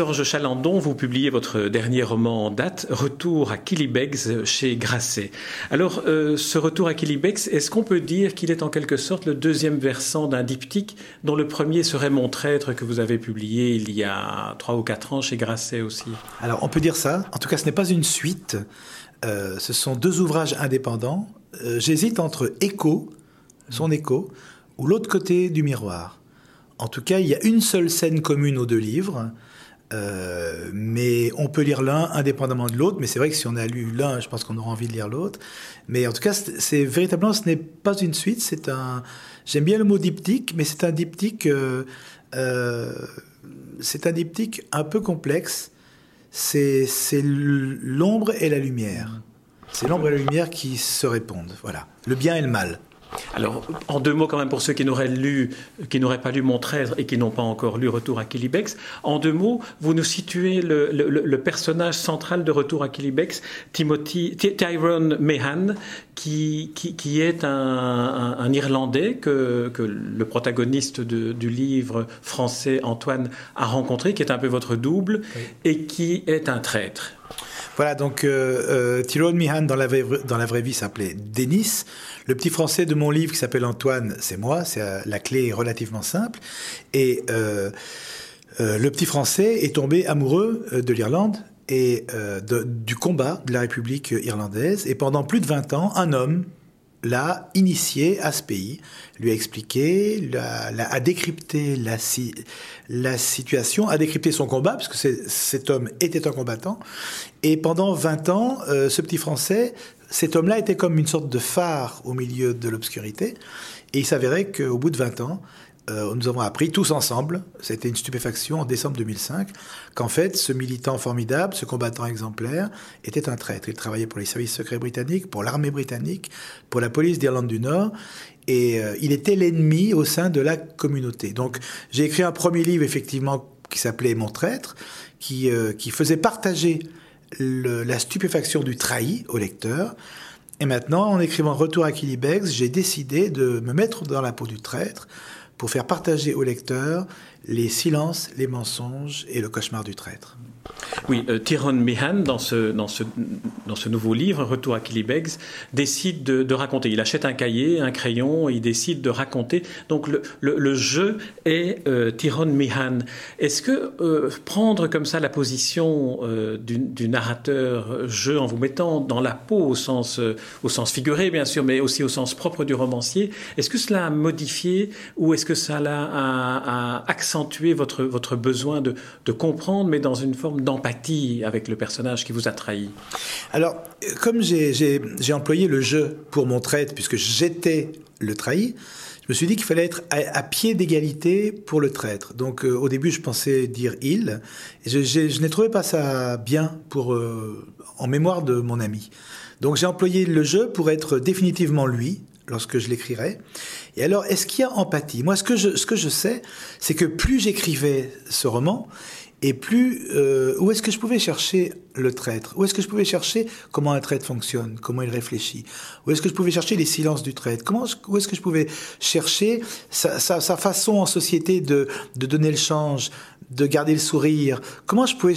Sorge Chalandon, vous publiez votre dernier roman en date, Retour à Kilibex chez Grasset. Alors, euh, ce retour à Kilibex, est-ce qu'on peut dire qu'il est en quelque sorte le deuxième versant d'un diptyque dont le premier serait Mon traître que vous avez publié il y a trois ou quatre ans chez Grasset aussi? Alors, on peut dire ça. En tout cas, ce n'est pas une suite. Euh, ce sont deux ouvrages indépendants. Euh, j'hésite entre Écho, son écho, ou l'autre côté du miroir. En tout cas, il y a une seule scène commune aux deux livres. Euh, mais on peut lire l'un indépendamment de l'autre. Mais c'est vrai que si on a lu l'un, je pense qu'on aura envie de lire l'autre. Mais en tout cas, c'est véritablement, ce n'est pas une suite. C'est un. J'aime bien le mot diptyque, mais c'est un diptyque. Euh, euh, c'est un diptyque un peu complexe. C'est l'ombre et la lumière. C'est l'ombre et la lumière qui se répondent. Voilà. Le bien et le mal. Alors, en deux mots quand même pour ceux qui n'auraient lu, qui n'auraient pas lu Mon traître et qui n'ont pas encore lu Retour à Kilibex, en deux mots, vous nous situez le, personnage central de Retour à Kilibex, Timothy, Tyrone Mehan, qui, qui, est un, Irlandais que, que, le protagoniste du livre français Antoine a rencontré, qui est un peu votre double, et qui est un traître. Voilà, donc euh, euh Tyrone Mehan dans la, dans la vraie vie s'appelait Denis. Le petit français de mon livre qui s'appelle Antoine, c'est moi. C'est euh, la clé est relativement simple. Et euh, euh, le petit français est tombé amoureux de l'Irlande et du combat de la République irlandaise. Et pendant plus de 20 ans, un homme l'a initié à ce pays, lui a expliqué, a décrypté la, la, situation, a décrypté son combat, puisque cet homme était un combattant. Et pendant 20 ans, ce petit Français cet homme-là était comme une sorte de phare au milieu de l'obscurité. Et il s'avérait qu'au bout de 20 ans, euh, nous avons appris tous ensemble, c'était une stupéfaction en décembre 2005, qu'en fait, ce militant formidable, ce combattant exemplaire, était un traître. Il travaillait pour les services secrets britanniques, pour l'armée britannique, pour la police d'Irlande du Nord, et euh, il était l'ennemi au sein de la communauté. Donc, j'ai écrit un premier livre, effectivement, qui s'appelait Mon traître, qui, euh, qui faisait partager la stupéfaction du trahi au lecteur. Et maintenant, en écrivant Retour à Kilibex, j'ai décidé de me mettre dans la peau du traître pour faire partager au lecteur les silences, les mensonges et le cauchemar du traître. Oui, euh, Tyrone Meehan, dans ce, dans, ce, dans ce nouveau livre, Retour à Kilibegs, décide de, raconter. Il achète un cahier, un crayon, et il décide de raconter. Donc le, le, jeu est euh, Tyrone Meehan. Est-ce que euh, prendre comme ça la position euh, du, narrateur jeu en vous mettant dans la peau au sens, au sens figuré, bien sûr, mais aussi au sens propre du romancier, est-ce que cela a modifié ou est-ce que cela a, a accentué votre, votre besoin de, de comprendre, mais dans une forme d'empathie avec le personnage qui vous a trahi Alors, comme j'ai employé le jeu pour mon traître, puisque j'étais le trahi, je me suis dit qu'il fallait être à, pied d'égalité pour le traître. Donc euh, au début, je pensais dire il. Et je, n'ai trouvé pas ça bien pour, euh, en mémoire de mon ami. Donc j'ai employé le jeu pour être définitivement lui lorsque je l'écrirai. Et alors, est-ce qu'il y a empathie? Moi, ce que je, ce que je sais, c'est que plus j'écrivais ce roman, et plus euh, où est-ce que je pouvais chercher le traître? Où est-ce que je pouvais chercher comment un traître fonctionne Comment il réfléchit? Où est-ce que je pouvais chercher les silences du traître? Comment Où est-ce que je pouvais chercher sa, sa, sa, façon en société de, de donner le change, de garder le sourire? Comment je pouvais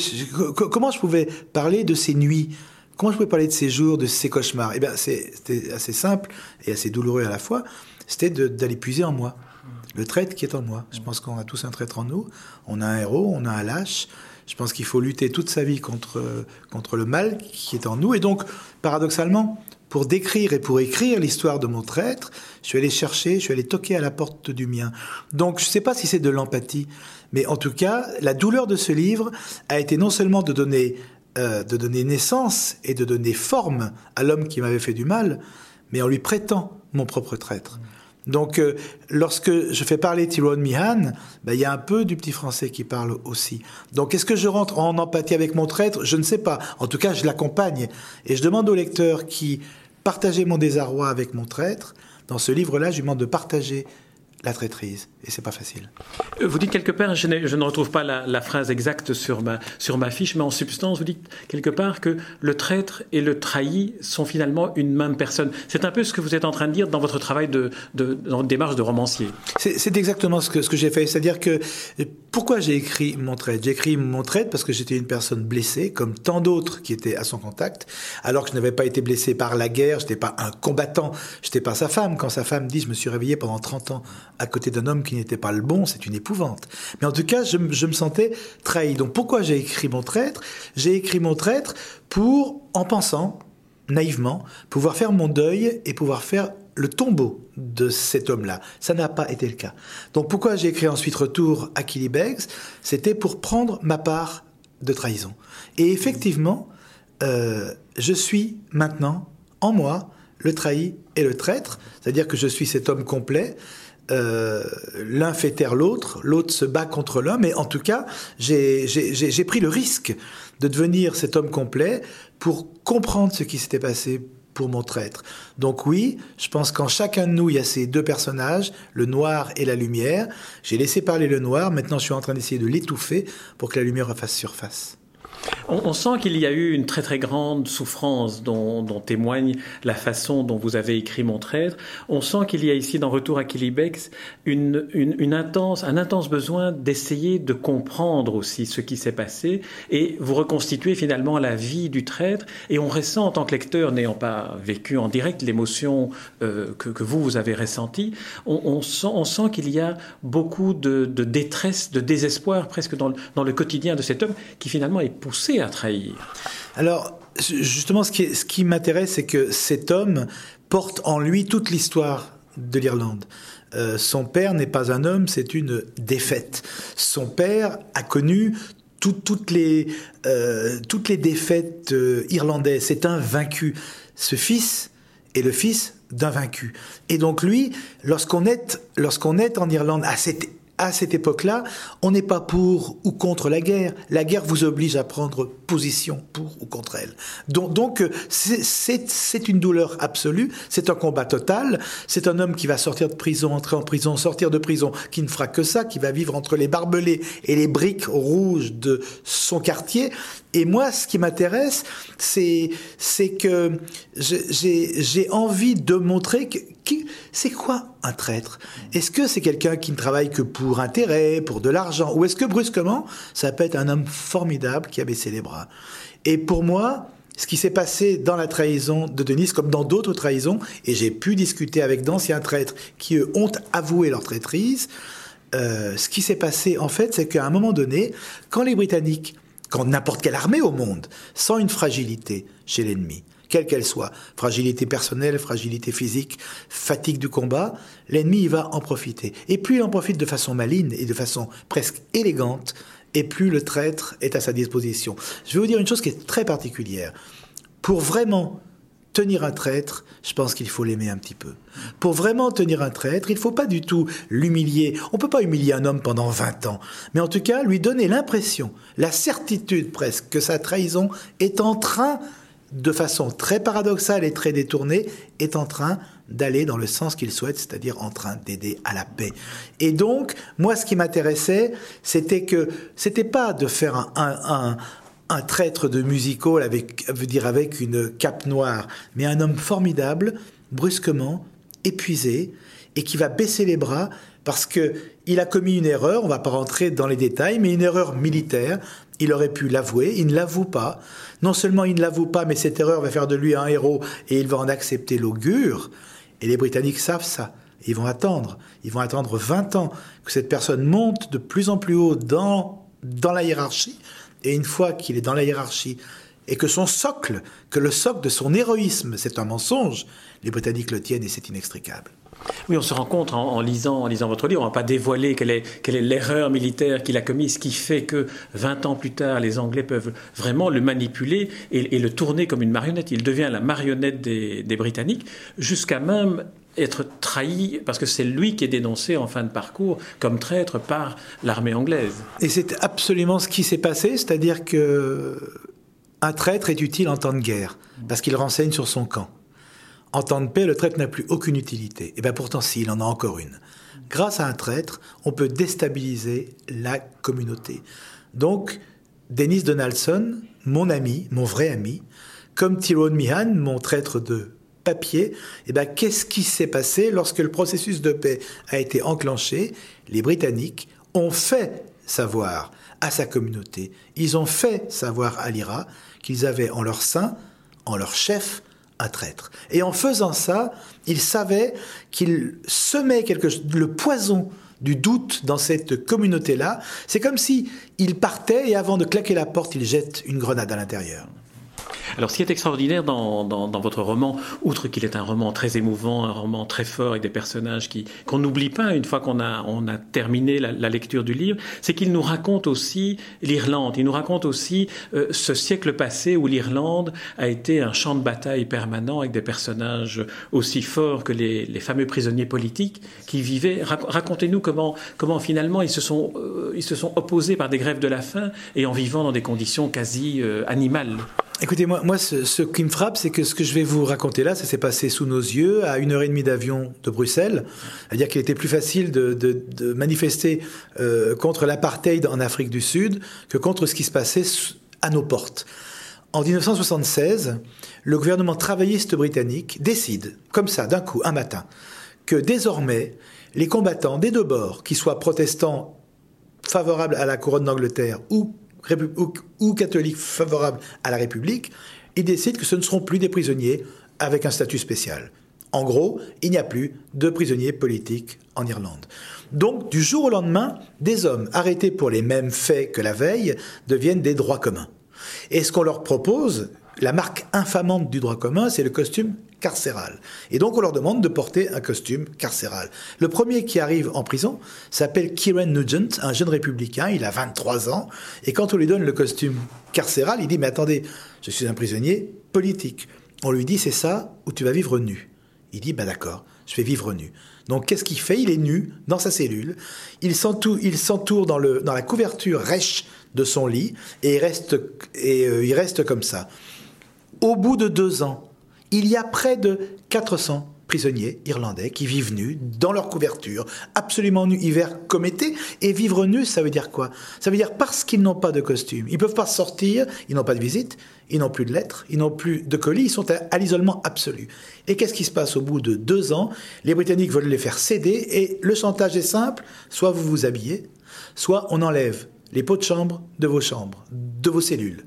comment je pouvais parler de ses nuits? Comment je pouvais parler de ses jours, de ses cauchemars? Eh bien, c'était assez simple et assez douloureux à la fois. C'était d'aller puiser en moi le traître qui est en moi. Je pense qu'on a tous un traître en nous. On a un héros, on a un lâche. Je pense qu'il faut lutter toute sa vie contre, contre le mal qui est en nous. Et donc, paradoxalement, pour décrire et pour écrire l'histoire de mon traître, je suis allé chercher, je suis allé toquer à la porte du mien. Donc, je ne sais pas si c'est de l'empathie, mais en tout cas, la douleur de ce livre a été non seulement de donner, euh, de donner naissance et de donner forme à l'homme qui m'avait fait du mal, mais en lui prêtant mon propre traître. Donc, euh, lorsque je fais parler Tyrone Mihan, ben, il y a un peu du petit français qui parle aussi. Donc, est-ce que je rentre en empathie avec mon traître? Je ne sais pas. En tout cas, je l'accompagne. Et je demande au lecteur qui partageait mon désarroi avec mon traître, dans ce livre-là, je lui demande de partager la traîtrise. Et c'est pas facile. Euh, vous dites quelque part, je, je ne retrouve pas la, phrase exacte sur ma, sur ma fiche, mais en substance, vous dites quelque part que le traître et le trahi sont finalement une même personne. C'est un peu ce que vous êtes en train de dire dans votre travail de, de dans démarche de romancier. C'est exactement ce que, ce que j'ai fait. C'est-à-dire que pourquoi j'ai écrit mon traître? J'ai écrit mon traître parce que j'étais une personne blessée, comme tant d'autres qui étaient à son contact, alors que je n'avais pas été blessé par la guerre, je n'étais pas un combattant, je n'étais pas sa femme. Quand sa femme dit je me suis réveillé pendant 30 ans à côté d'un homme qui n'était pas le bon, c'est une épouvante. Mais en tout cas, je, me sentais trahi. Donc pourquoi j'ai écrit mon traître? J'ai écrit mon traître pour, en pensant, naïvement, pouvoir faire mon deuil et pouvoir faire le tombeau de cet homme-là. Ça n'a pas été le cas. Donc pourquoi j'ai écrit ensuite Retour à Beggs? C'était pour prendre ma part de trahison. Et effectivement, euh, je suis maintenant, en moi, le trahi et le traître, c'est-à-dire que je suis cet homme complet. Euh, l'un fait taire l'autre, l'autre se bat contre l'homme, mais en tout cas, j'ai pris le risque de devenir cet homme complet pour comprendre ce qui s'était passé pour mon traître. Donc oui, je pense qu'en chacun de nous, il y a ces deux personnages, le noir et la lumière. J'ai laissé parler le noir, maintenant je suis en train d'essayer de l'étouffer pour que la lumière refasse surface. On, sent qu'il y a eu une très très grande souffrance dont, témoigne la façon dont vous avez écrit Mon traître. On sent qu'il y a ici dans Retour à Kilibex une, intense, un intense besoin d'essayer de comprendre aussi ce qui s'est passé et vous reconstituer finalement la vie du traître. Et on ressent en tant que lecteur, n'ayant pas vécu en direct l'émotion euh, que, vous, vous avez ressentie, on, sent, qu'il y a beaucoup de, détresse, de désespoir presque dans le quotidien de cet homme qui finalement est poussé à trahir Alors, justement, ce qui, ce qui m'intéresse, c'est que cet homme porte en lui toute l'histoire de l'Irlande. Euh, son père n'est pas un homme, c'est une défaite. Son père a connu toutes, les, euh, toutes les défaites euh, irlandaises. C'est un vaincu. Ce fils est le fils d'un vaincu. Et donc lui, lorsqu'on est, est en Irlande à cette à cette époque-là, on n'est pas pour ou contre la guerre. La guerre vous oblige à prendre position pour ou contre elle. Donc, donc c'est une douleur absolue, c'est un combat total, c'est un homme qui va sortir de prison, entrer en prison, sortir de prison, qui ne fera que ça, qui va vivre entre les barbelés et les briques rouges de son quartier. Et moi, ce qui m'intéresse, c'est que j'ai envie de montrer que, c'est quoi un traître? Est-ce que c'est quelqu'un qui ne travaille que pour intérêt, pour de l'argent? Ou est-ce que brusquement, ça peut être un homme formidable qui a baissé les bras? Et pour moi, ce qui s'est passé dans la trahison de Denise, comme dans d'autres trahisons, et j'ai pu discuter avec d'anciens traîtres qui, eux, ont avoué leur traîtrise, euh, ce qui s'est passé, en fait, c'est qu'à un moment donné, quand les Britanniques, quand n'importe quelle armée au monde, sent une fragilité chez l'ennemi, quelle qu'elle soit, fragilité personnelle, fragilité physique, fatigue du combat, l'ennemi va en profiter. Et plus il en profite de façon maligne et de façon presque élégante, et plus le traître est à sa disposition. Je vais vous dire une chose qui est très particulière. Pour vraiment tenir un traître, je pense qu'il faut l'aimer un petit peu. Pour vraiment tenir un traître, il ne faut pas du tout l'humilier. On ne peut pas humilier un homme pendant 20 ans. Mais en tout cas, lui donner l'impression, la certitude presque, que sa trahison est en train de façon très paradoxale et très détournée, est en train d'aller dans le sens qu'il souhaite, c'est-à-dire en train d'aider à la paix. Et donc, moi, ce qui m'intéressait, c'était que c'était pas de faire un, un, traître de musical avec, veut dire avec une cape noire, mais un homme formidable, brusquement, épuisé, et qui va baisser les bras parce que il a commis une erreur, on va pas rentrer dans les détails, mais une erreur militaire. Il aurait pu l'avouer, il ne l'avoue pas. Non seulement il ne l'avoue pas, mais cette erreur va faire de lui un héros et il va en accepter l'augure. Et les Britanniques savent ça. Ils vont attendre. Ils vont attendre 20 ans que cette personne monte de plus en plus haut dans, dans la hiérarchie. Et une fois qu'il est dans la hiérarchie et que son socle, que le socle de son héroïsme, c'est un mensonge, les Britanniques le tiennent et c'est inextricable. Oui, on se rend compte en, lisant, en lisant votre livre, on ne va pas dévoiler quelle est, quelle est l'erreur militaire qu'il a commise, qui fait que 20 ans plus tard, les Anglais peuvent vraiment le manipuler et, le tourner comme une marionnette. Il devient la marionnette des Britanniques, jusqu'à même être trahi, parce que c'est lui qui est dénoncé en fin de parcours comme traître par l'armée anglaise. Et c'est absolument ce qui s'est passé, c'est-à-dire que un traître est utile en temps de guerre, parce qu'il renseigne sur son camp. en temps de paix, le traître n'a plus aucune utilité. Et bien pourtant, s'il en a encore une. Grâce à un traître, on peut déstabiliser la communauté. Donc, Denis Donaldson, mon ami, mon vrai ami, comme Tyrone Mihan, mon traître de papier, eh ben, qu'est-ce qui s'est passé lorsque le processus de paix a été enclenché? Les Britanniques ont fait savoir à sa communauté, ils ont fait savoir à l'IRA qu'ils avaient en leur sein, en leur chef, un traître. Et en faisant ça, ils savaient qu'ils semaient le poison du doute dans cette communauté-là. C'est comme si ils partaient et avant de claquer la porte, ils jettent une grenade à l'intérieur. Alors, ce qui est extraordinaire dans, votre roman, outre qu'il est un roman très émouvant, un roman très fort avec des personnages qui qu'on n'oublie pas une fois qu'on a on a terminé la, lecture du livre, c'est qu'il nous raconte aussi l'Irlande. Il nous raconte aussi euh, ce siècle passé où l'Irlande a été un champ de bataille permanent avec des personnages aussi forts que les, fameux prisonniers politiques qui vivaient. Racontez-nous comment comment finalement ils se sont euh, ils se sont opposés par des grèves de la faim et en vivant dans des conditions quasi euh, animales. Écoutez, moi, moi ce, qui me frappe, c'est que ce que je vais vous raconter là, ça s'est passé sous nos yeux, à une heure et demie d'avion de Bruxelles. C'est-à-dire qu'il était plus facile de, manifester euh, contre l'apartheid en Afrique du Sud que contre ce qui se passait à nos portes. En 1976, le gouvernement travailliste britannique décide, comme ça, d'un coup, un matin, que désormais, les combattants des deux bords, qu'ils soient protestants favorables à la couronne d'Angleterre ou ou, catholiques favorables à la République, ils décident que ce ne seront plus des prisonniers avec un statut spécial. En gros, il n'y a plus de prisonniers politiques en Irlande. Donc, du jour au lendemain, des hommes arrêtés pour les mêmes faits que la veille deviennent des droits communs. Et ce qu'on leur propose, la marque infamante du droit commun, c'est le costume carcéral. Et donc on leur demande de porter un costume carcéral. Le premier qui arrive en prison s'appelle Kieran Nugent, un jeune républicain, il a 23 ans, et quand on lui donne le costume carcéral, il dit mais attendez, je suis un prisonnier politique. On lui dit c'est ça ou tu vas vivre nu. Il dit bah d'accord, je vais vivre nu. Donc qu'est-ce qu'il fait? Il est nu dans sa cellule, il s'entoure dans, dans la couverture rêche de son lit et reste, et, euh, il reste comme ça. Au bout de deux ans, il y a près de 400 prisonniers irlandais qui vivent nus, dans leur couverture, absolument nus, hiver comme été. Et vivre nus, ça veut dire quoi? Ça veut dire parce qu'ils n'ont pas de costume. Ils ne peuvent pas sortir, ils n'ont pas de visite, ils n'ont plus de lettres, ils n'ont plus de colis, ils sont à, l'isolement absolu. Et qu'est-ce qui se passe au bout de deux ans? Les Britanniques veulent les faire céder et le chantage est simple, soit vous vous habillez, soit on enlève les pots de chambre de vos chambres, de vos cellules.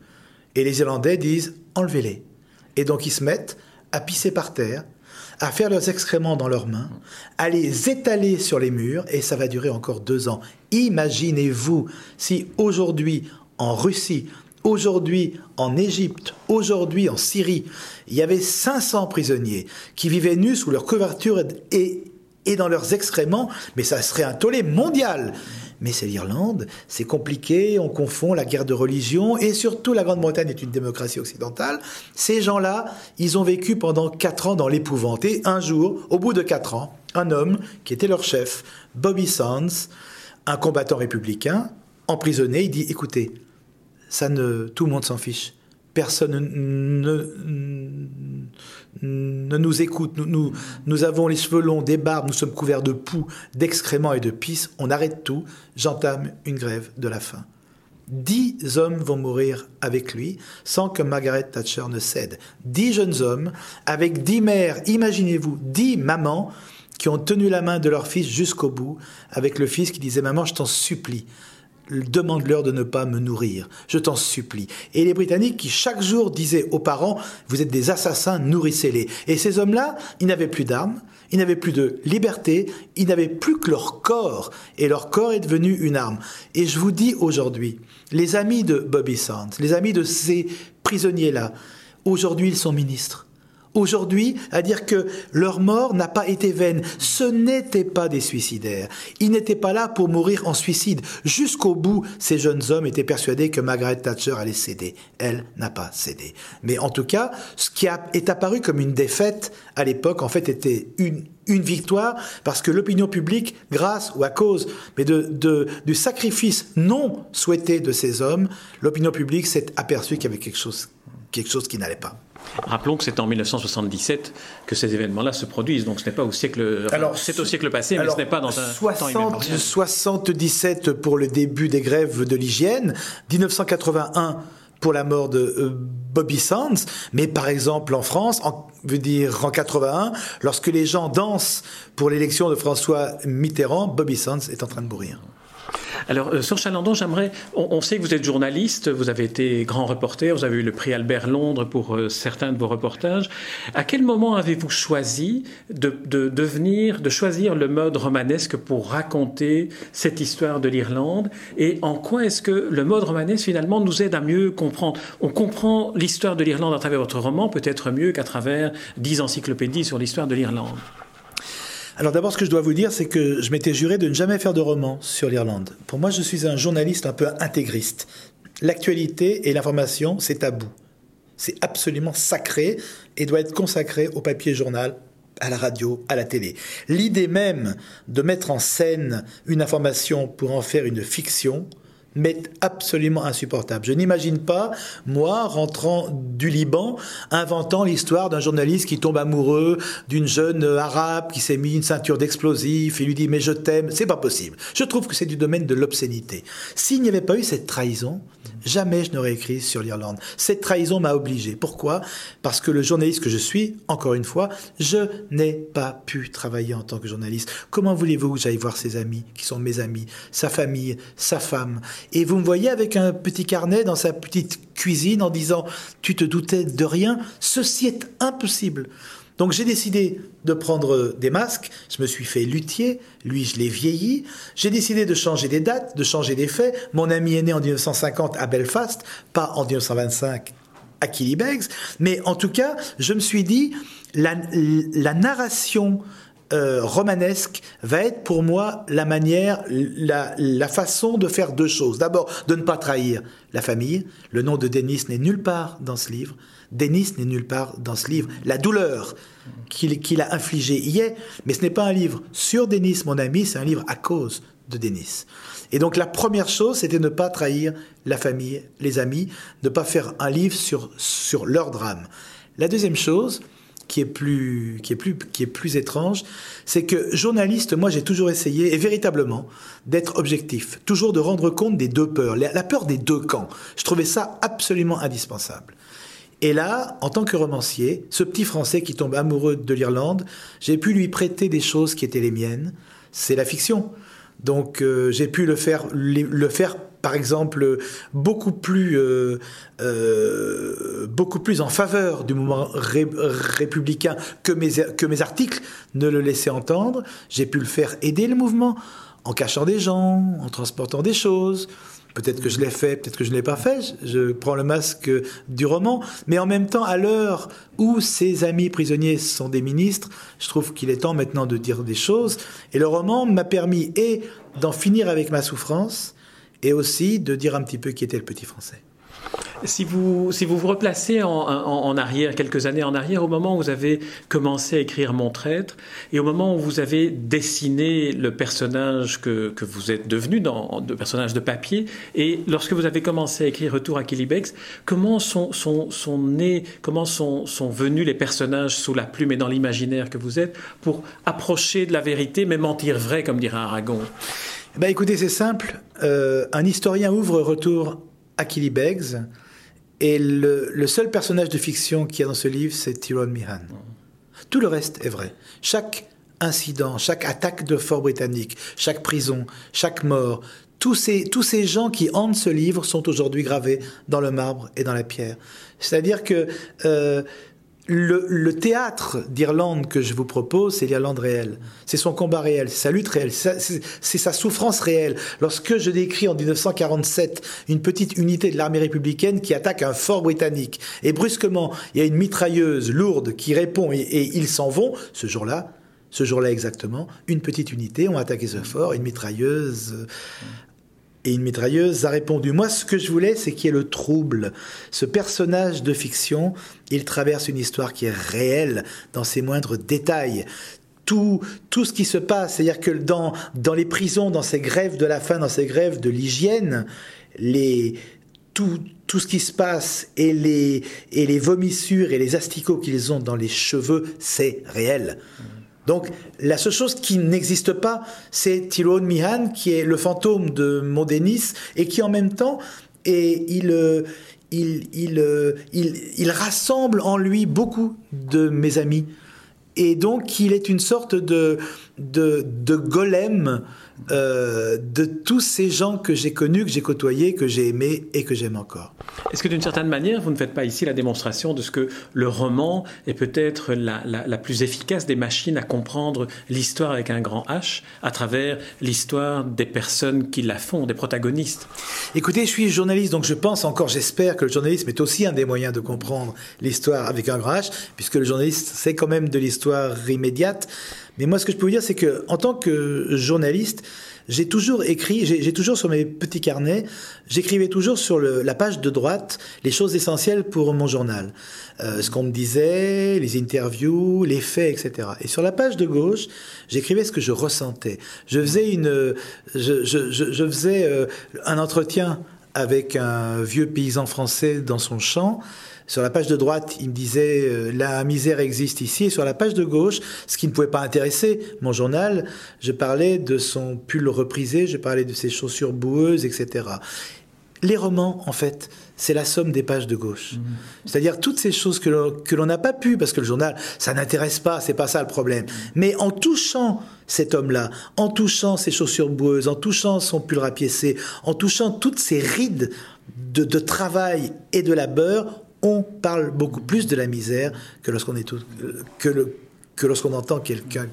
Et les Irlandais disent enlevez-les. Et donc ils se mettent à pisser par terre, à faire leurs excréments dans leurs mains, à les étaler sur les murs, et ça va durer encore deux ans. Imaginez-vous si aujourd'hui, en Russie, aujourd'hui en Égypte, aujourd'hui en Syrie, il y avait 500 prisonniers qui vivaient nus sous leur couverture et, et dans leurs excréments, mais ça serait un tollé mondial mais c'est l'Irlande, c'est compliqué, on confond la guerre de religion, et surtout la Grande-Bretagne est une démocratie occidentale. Ces gens-là, ils ont vécu pendant quatre ans dans l'épouvante. Et un jour, au bout de quatre ans, un homme qui était leur chef, Bobby Sands, un combattant républicain, emprisonné, il dit, écoutez, ça ne, tout le monde s'en fiche. Personne ne, nous écoute. Nous, nous, avons les cheveux longs, des barbes, nous sommes couverts de poux, d'excréments et de pisse. On arrête tout. J'entame une grève de la faim. Dix hommes vont mourir avec lui sans que Margaret Thatcher ne cède. Dix jeunes hommes avec dix mères, imaginez-vous, dix mamans qui ont tenu la main de leur fils jusqu'au bout, avec le fils qui disait Maman, je t'en supplie, demande-leur de ne pas me nourrir, je t'en supplie. Et les Britanniques qui chaque jour disaient aux parents, vous êtes des assassins, nourrissez-les. Et ces hommes-là, ils n'avaient plus d'armes, ils n'avaient plus de liberté, ils n'avaient plus que leur corps, et leur corps est devenu une arme. Et je vous dis aujourd'hui, les amis de Bobby Sands, les amis de ces prisonniers-là, aujourd'hui ils sont ministres aujourd'hui à dire que leur mort n'a pas été vaine. Ce n'étaient pas des suicidaires. Ils n'étaient pas là pour mourir en suicide. Jusqu'au bout, ces jeunes hommes étaient persuadés que Margaret Thatcher allait céder. Elle n'a pas cédé. Mais en tout cas, ce qui est apparu comme une défaite à l'époque, en fait, était une, victoire parce que l'opinion publique, grâce ou à cause mais de, du sacrifice non souhaité de ces hommes, l'opinion publique s'est aperçue qu'il y avait quelque chose quelque chose qui n'allait pas. Rappelons que c'est en 1977 que ces événements-là se produisent, donc ce n'est pas au siècle. alors, c'est au siècle passé, mais ce n'est pas dans un 60, temps 77 pour le début des grèves de l'hygiène, 1981 pour la mort de euh, Bobby Sands, mais par exemple en France, en, veut dire en 81, lorsque les gens dansent pour l'élection de François Mitterrand, Bobby Sands est en train de mourir. Alors, euh, sur Chalandon, j'aimerais. On, sait que vous êtes journaliste, vous avez été grand reporter, vous avez eu le prix Albert Londres pour euh, certains de vos reportages. À quel moment avez-vous choisi de, devenir, de choisir le mode romanesque pour raconter cette histoire de l'Irlande? Et en quoi est-ce que le mode romanesque, finalement, nous aide à mieux comprendre? On comprend l'histoire de l'Irlande à travers votre roman, peut-être mieux qu'à travers dix encyclopédies sur l'histoire de l'Irlande. Alors d'abord, ce que je dois vous dire, c'est que je m'étais juré de ne jamais faire de roman sur l'Irlande. Pour moi, je suis un journaliste un peu intégriste. L'actualité et l'information, c'est tabou. C'est absolument sacré et doit être consacré au papier journal, à la radio, à la télé. L'idée même de mettre en scène une information pour en faire une fiction, mais absolument insupportable. Je n'imagine pas, moi, rentrant du Liban, inventant l'histoire d'un journaliste qui tombe amoureux d'une jeune arabe qui s'est mis une ceinture d'explosifs et lui dit mais je t'aime. C'est pas possible. Je trouve que c'est du domaine de l'obscénité. S'il n'y avait pas eu cette trahison, Jamais je n'aurais écrit sur l'Irlande. Cette trahison m'a obligé. Pourquoi? Parce que le journaliste que je suis, encore une fois, je n'ai pas pu travailler en tant que journaliste. Comment voulez-vous que j'aille voir ses amis, qui sont mes amis, sa famille, sa femme? Et vous me voyez avec un petit carnet dans sa petite cuisine en disant Tu te doutais de rien? Ceci est impossible. Donc j'ai décidé de prendre des masques, je me suis fait luthier, lui je l'ai vieilli, j'ai décidé de changer des dates, de changer des faits. Mon ami est né en 1950 à Belfast, pas en 1925 à Killybegs, mais en tout cas, je me suis dit, la, narration euh, romanesque va être pour moi la manière, la, la, façon de faire deux choses. D'abord, de ne pas trahir la famille. Le nom de Denis n'est nulle part dans ce livre. Denis n'est nulle part dans ce livre. La douleur qu'il a infligée y est, mais ce n'est pas un livre sur Denis, mon ami, c'est un livre à cause de Denis. Et donc la première chose, c'était ne pas trahir la famille, les amis, ne pas faire un livre sur, sur leur drame. La deuxième chose, qui est plus, qui est plus, qui est plus étrange, c'est que journaliste, moi j'ai toujours essayé, et véritablement, d'être objectif, toujours de rendre compte des deux peurs, la peur des deux camps. Je trouvais ça absolument indispensable. Et là, en tant que romancier, ce petit Français qui tombe amoureux de l'Irlande, j'ai pu lui prêter des choses qui étaient les miennes. C'est la fiction. Donc euh, j'ai pu le faire, le faire par exemple beaucoup plus, euh, euh, beaucoup plus en faveur du mouvement républicain que mes, que mes articles ne le laissaient entendre. J'ai pu le faire aider le mouvement en cachant des gens, en transportant des choses. Peut-être que je l'ai fait, peut-être que je ne l'ai pas fait. Je prends le masque du roman. Mais en même temps, à l'heure où ses amis prisonniers sont des ministres, je trouve qu'il est temps maintenant de dire des choses. Et le roman m'a permis et d'en finir avec ma souffrance et aussi de dire un petit peu qui était le petit français. Si vous, si vous vous replacez en, arrière, quelques années en arrière, au moment où vous avez commencé à écrire Mon traître, et au moment où vous avez dessiné le personnage que, que vous êtes devenu, dans, le personnage de papier, et lorsque vous avez commencé à écrire Retour à Kilibex, comment sont, sont, sont nés, comment sont, sont venus les personnages sous la plume et dans l'imaginaire que vous êtes pour approcher de la vérité, mais mentir vrai, comme dirait Aragon? Ben écoutez, c'est simple. Euh, un historien ouvre Retour à Kilibegs et le, seul personnage de fiction qu'il y a dans ce livre, c'est Tyrone Mihan. Tout le reste est vrai. Chaque incident, chaque attaque de fort britannique, chaque prison, chaque mort, tous ces, tous ces gens qui hantent ce livre sont aujourd'hui gravés dans le marbre et dans la pierre. C'est-à-dire que euh, le, théâtre d'Irlande que je vous propose, c'est l'Irlande réelle. C'est son combat réel, c'est sa lutte réelle, c'est sa souffrance réelle. Lorsque je décris en 1947 une petite unité de l'armée républicaine qui attaque un fort britannique, et brusquement, il y a une mitrailleuse lourde qui répond et, et ils s'en vont, ce jour-là, ce jour-là exactement, une petite unité ont attaqué ce fort, une mitrailleuse et une mitrailleuse a répondu Moi, ce que je voulais, c'est qu'il y ait le trouble. Ce personnage de fiction, il traverse une histoire qui est réelle dans ses moindres détails. Tout, tout ce qui se passe, c'est-à-dire que dans, dans les prisons, dans ces grèves de la faim, dans ces grèves de l'hygiène, les, tout, tout ce qui se passe et les, et les vomissures et les asticots qu'ils ont dans les cheveux, c'est réel. Donc la seule chose qui n'existe pas, c'est Tyrone Mihan, qui est le fantôme de mon Denis, et qui en même temps, et il, euh, euh, il rassemble en lui beaucoup de mes amis. Et donc il est une sorte de, de, de golem euh, de tous ces gens que j'ai connus, que j'ai côtoyés, que j'ai aimés et que j'aime encore. Est-ce que d'une certaine manière, vous ne faites pas ici la démonstration de ce que le roman est peut-être la, la, la plus efficace des machines à comprendre l'histoire avec un grand H à travers l'histoire des personnes qui la font, des protagonistes? Écoutez, je suis journaliste, donc je pense encore, j'espère que le journalisme est aussi un des moyens de comprendre l'histoire avec un grand H, puisque le journaliste, c'est quand même de l'histoire immédiate. Mais moi, ce que je peux vous dire, c'est que en tant que journaliste, j'ai toujours écrit, j'ai toujours sur mes petits carnets, j'écrivais toujours sur la page de droite les choses essentielles pour mon journal. Euh, ce qu'on me disait, les interviews, les faits, etc. Et sur la page de gauche, j'écrivais ce que je ressentais. Je faisais une, je faisais euh, un entretien avec un vieux paysan français dans son champ. Sur la page de droite, il me disait euh, la misère existe ici. Et sur la page de gauche, ce qui ne pouvait pas intéresser mon journal, je parlais de son pull reprisé, je parlais de ses chaussures boueuses, etc. Les romans, en fait, c'est la somme des pages de gauche. Mmh. C'est-à-dire toutes ces choses que l'on n'a pas pu, parce que le journal, ça n'intéresse pas, c'est pas ça le problème. Mmh. Mais en touchant cet homme-là, en touchant ses chaussures boueuses, en touchant son pull rapiécé, en touchant toutes ces rides de, de travail et de labeur, on parle beaucoup plus de la misère que lorsqu'on entend quelqu'un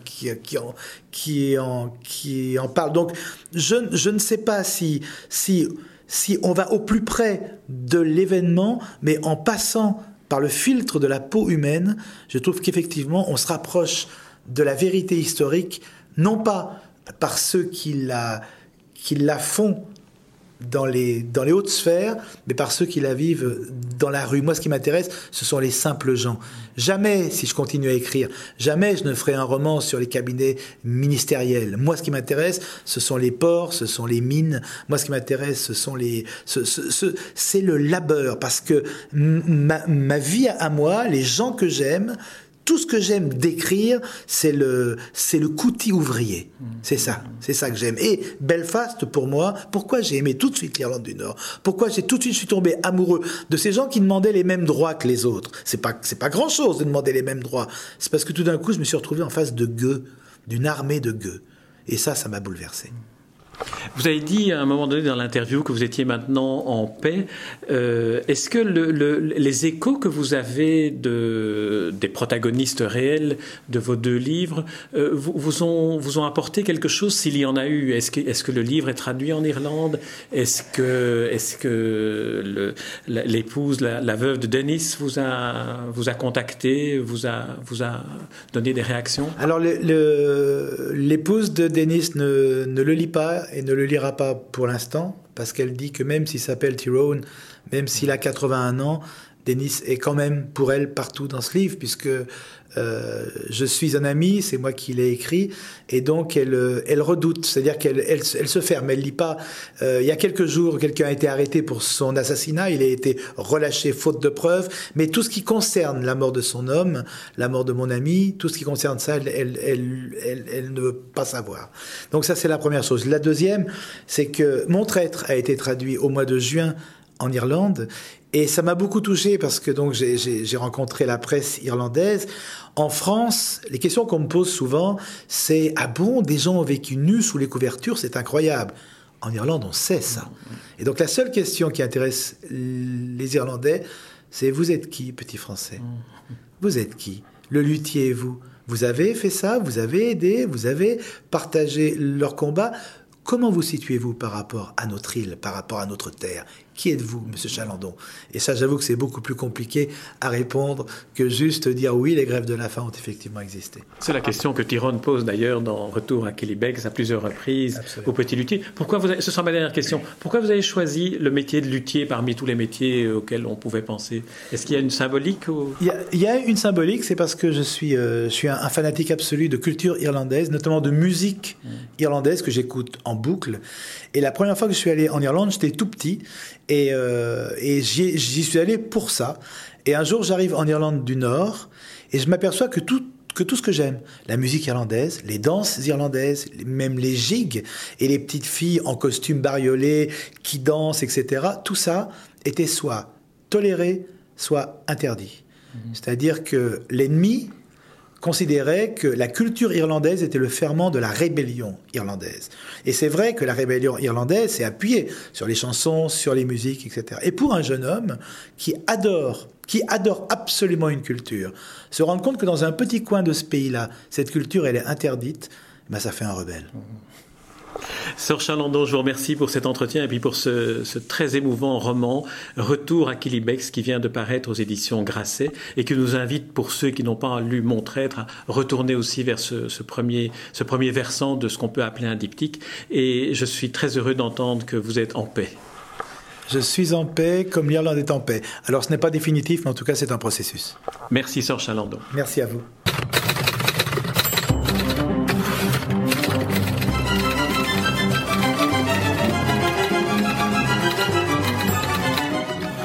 qui, en, parle. Donc, je, ne sais pas si, on va au plus près de l'événement, mais en passant par le filtre de la peau humaine, je trouve qu'effectivement, on se rapproche de la vérité historique, non pas par ceux qui la font dans les, dans les hautes sphères, mais par ceux qui la vivent dans la rue. Moi, ce qui m'intéresse, ce sont les simples gens. Jamais, si je continue à écrire, jamais je ne ferai un roman sur les cabinets ministériels. Moi, ce qui m'intéresse, ce sont les ports, ce sont les mines. Moi, ce qui m'intéresse, ce sont les, ce, ce, ce, c'est le labeur, parce que ma, ma vie à moi, les gens que j'aime, tout ce que j'aime décrire, c'est le, c'est le coutil ouvrier. C'est ça, c'est ça que j'aime. Et Belfast, pour moi, pourquoi j'ai aimé tout de suite l'Irlande du Nord? Pourquoi j'ai tout de suite suis tombé amoureux de ces gens qui demandaient les mêmes droits que les autres? C'est pas, c'est pas grand chose de demander les mêmes droits. C'est parce que tout d'un coup, je me suis retrouvé en face de gueux, d'une armée de gueux. Et ça, ça m'a bouleversé. Vous avez dit à un moment donné dans l'interview que vous étiez maintenant en paix. Euh, Est-ce que le, le, les échos que vous avez de, des protagonistes réels de vos deux livres euh, vous, vous, ont, vous ont apporté quelque chose s'il y en a eu? Est-ce que, est que le livre est traduit en Irlande? Est-ce que, est que l'épouse, la, la, veuve de Denis vous a, vous a contacté, vous a, vous a donné des réactions? Alors l'épouse de Denis ne, ne le lit pas et ne le lira pas pour l'instant, parce qu'elle dit que même s'il s'appelle Tyrone, même s'il a 81 ans, Denis est quand même pour elle partout dans ce livre, puisque euh, je suis un ami, c'est moi qui l'ai écrit, et donc elle, euh, elle redoute, c'est-à-dire qu'elle elle, se ferme, elle lit pas. Euh, il y a quelques jours, quelqu'un a été arrêté pour son assassinat, il a été relâché faute de preuves, mais tout ce qui concerne la mort de son homme, la mort de mon ami, tout ce qui concerne ça, elle, elle, elle ne veut pas savoir. Donc ça, c'est la première chose. La deuxième, c'est que Mon traître a été traduit au mois de juin en Irlande et ça m'a beaucoup touché parce que donc j'ai rencontré la presse irlandaise. En France, les questions qu'on me pose souvent, c'est ah bon, des gens ont vécu nus sous les couvertures, c'est incroyable. En Irlande, on sait ça. Et donc la seule question qui intéresse les Irlandais, c'est vous êtes qui, petit Français? Vous êtes qui? Le luthier, vous? Vous avez fait ça? Vous avez aidé? Vous avez partagé leur combat? Comment vous situez-vous par rapport à notre île, par rapport à notre terre? Qui êtes-vous, Monsieur Chalandon? Et ça, j'avoue que c'est beaucoup plus compliqué à répondre que juste dire oui, les grèves de la faim ont effectivement existé. C'est la question que Tyrone pose d'ailleurs dans Retour à Kellybegs à plusieurs reprises Absolument. au petit luthier. Pourquoi vous avez, ce sera ma dernière question. Pourquoi vous avez choisi le métier de luthier parmi tous les métiers auxquels on pouvait penser? Est-ce qu'il y a une symbolique ou... il, y a, il, y a, une symbolique, c'est parce que je suis, euh, je suis un, un, fanatique absolu de culture irlandaise, notamment de musique mmh. irlandaise que j'écoute en boucle. Et la première fois que je suis allé en Irlande, j'étais tout petit Et, euh, et j'y suis allé pour ça. Et un jour, j'arrive en Irlande du Nord et je m'aperçois que tout, que tout ce que j'aime, la musique irlandaise, les danses irlandaises, même les gigs et les petites filles en costume bariolé qui dansent, etc., tout ça était soit toléré, soit interdit. C'est-à-dire que l'ennemi considérait que la culture irlandaise était le ferment de la rébellion irlandaise. Et c'est vrai que la rébellion irlandaise s'est appuyée sur les chansons, sur les musiques, etc. Et pour un jeune homme qui adore, qui adore absolument une culture, se rendre compte que dans un petit coin de ce pays-là, cette culture, elle est interdite, ben ça fait un rebelle. Sœur Chalandon, je vous remercie pour cet entretien et puis pour ce, ce très émouvant roman Retour à Kilibex qui vient de paraître aux éditions Grasset et qui nous invite, pour ceux qui n'ont pas lu Mon traître, à retourner aussi vers ce, ce, premier, ce premier versant de ce qu'on peut appeler un diptyque. Et je suis très heureux d'entendre que vous êtes en paix. Je suis en paix comme l'Irlande est en paix. Alors ce n'est pas définitif, mais en tout cas c'est un processus. Merci Sœur Chalandon. Merci à vous.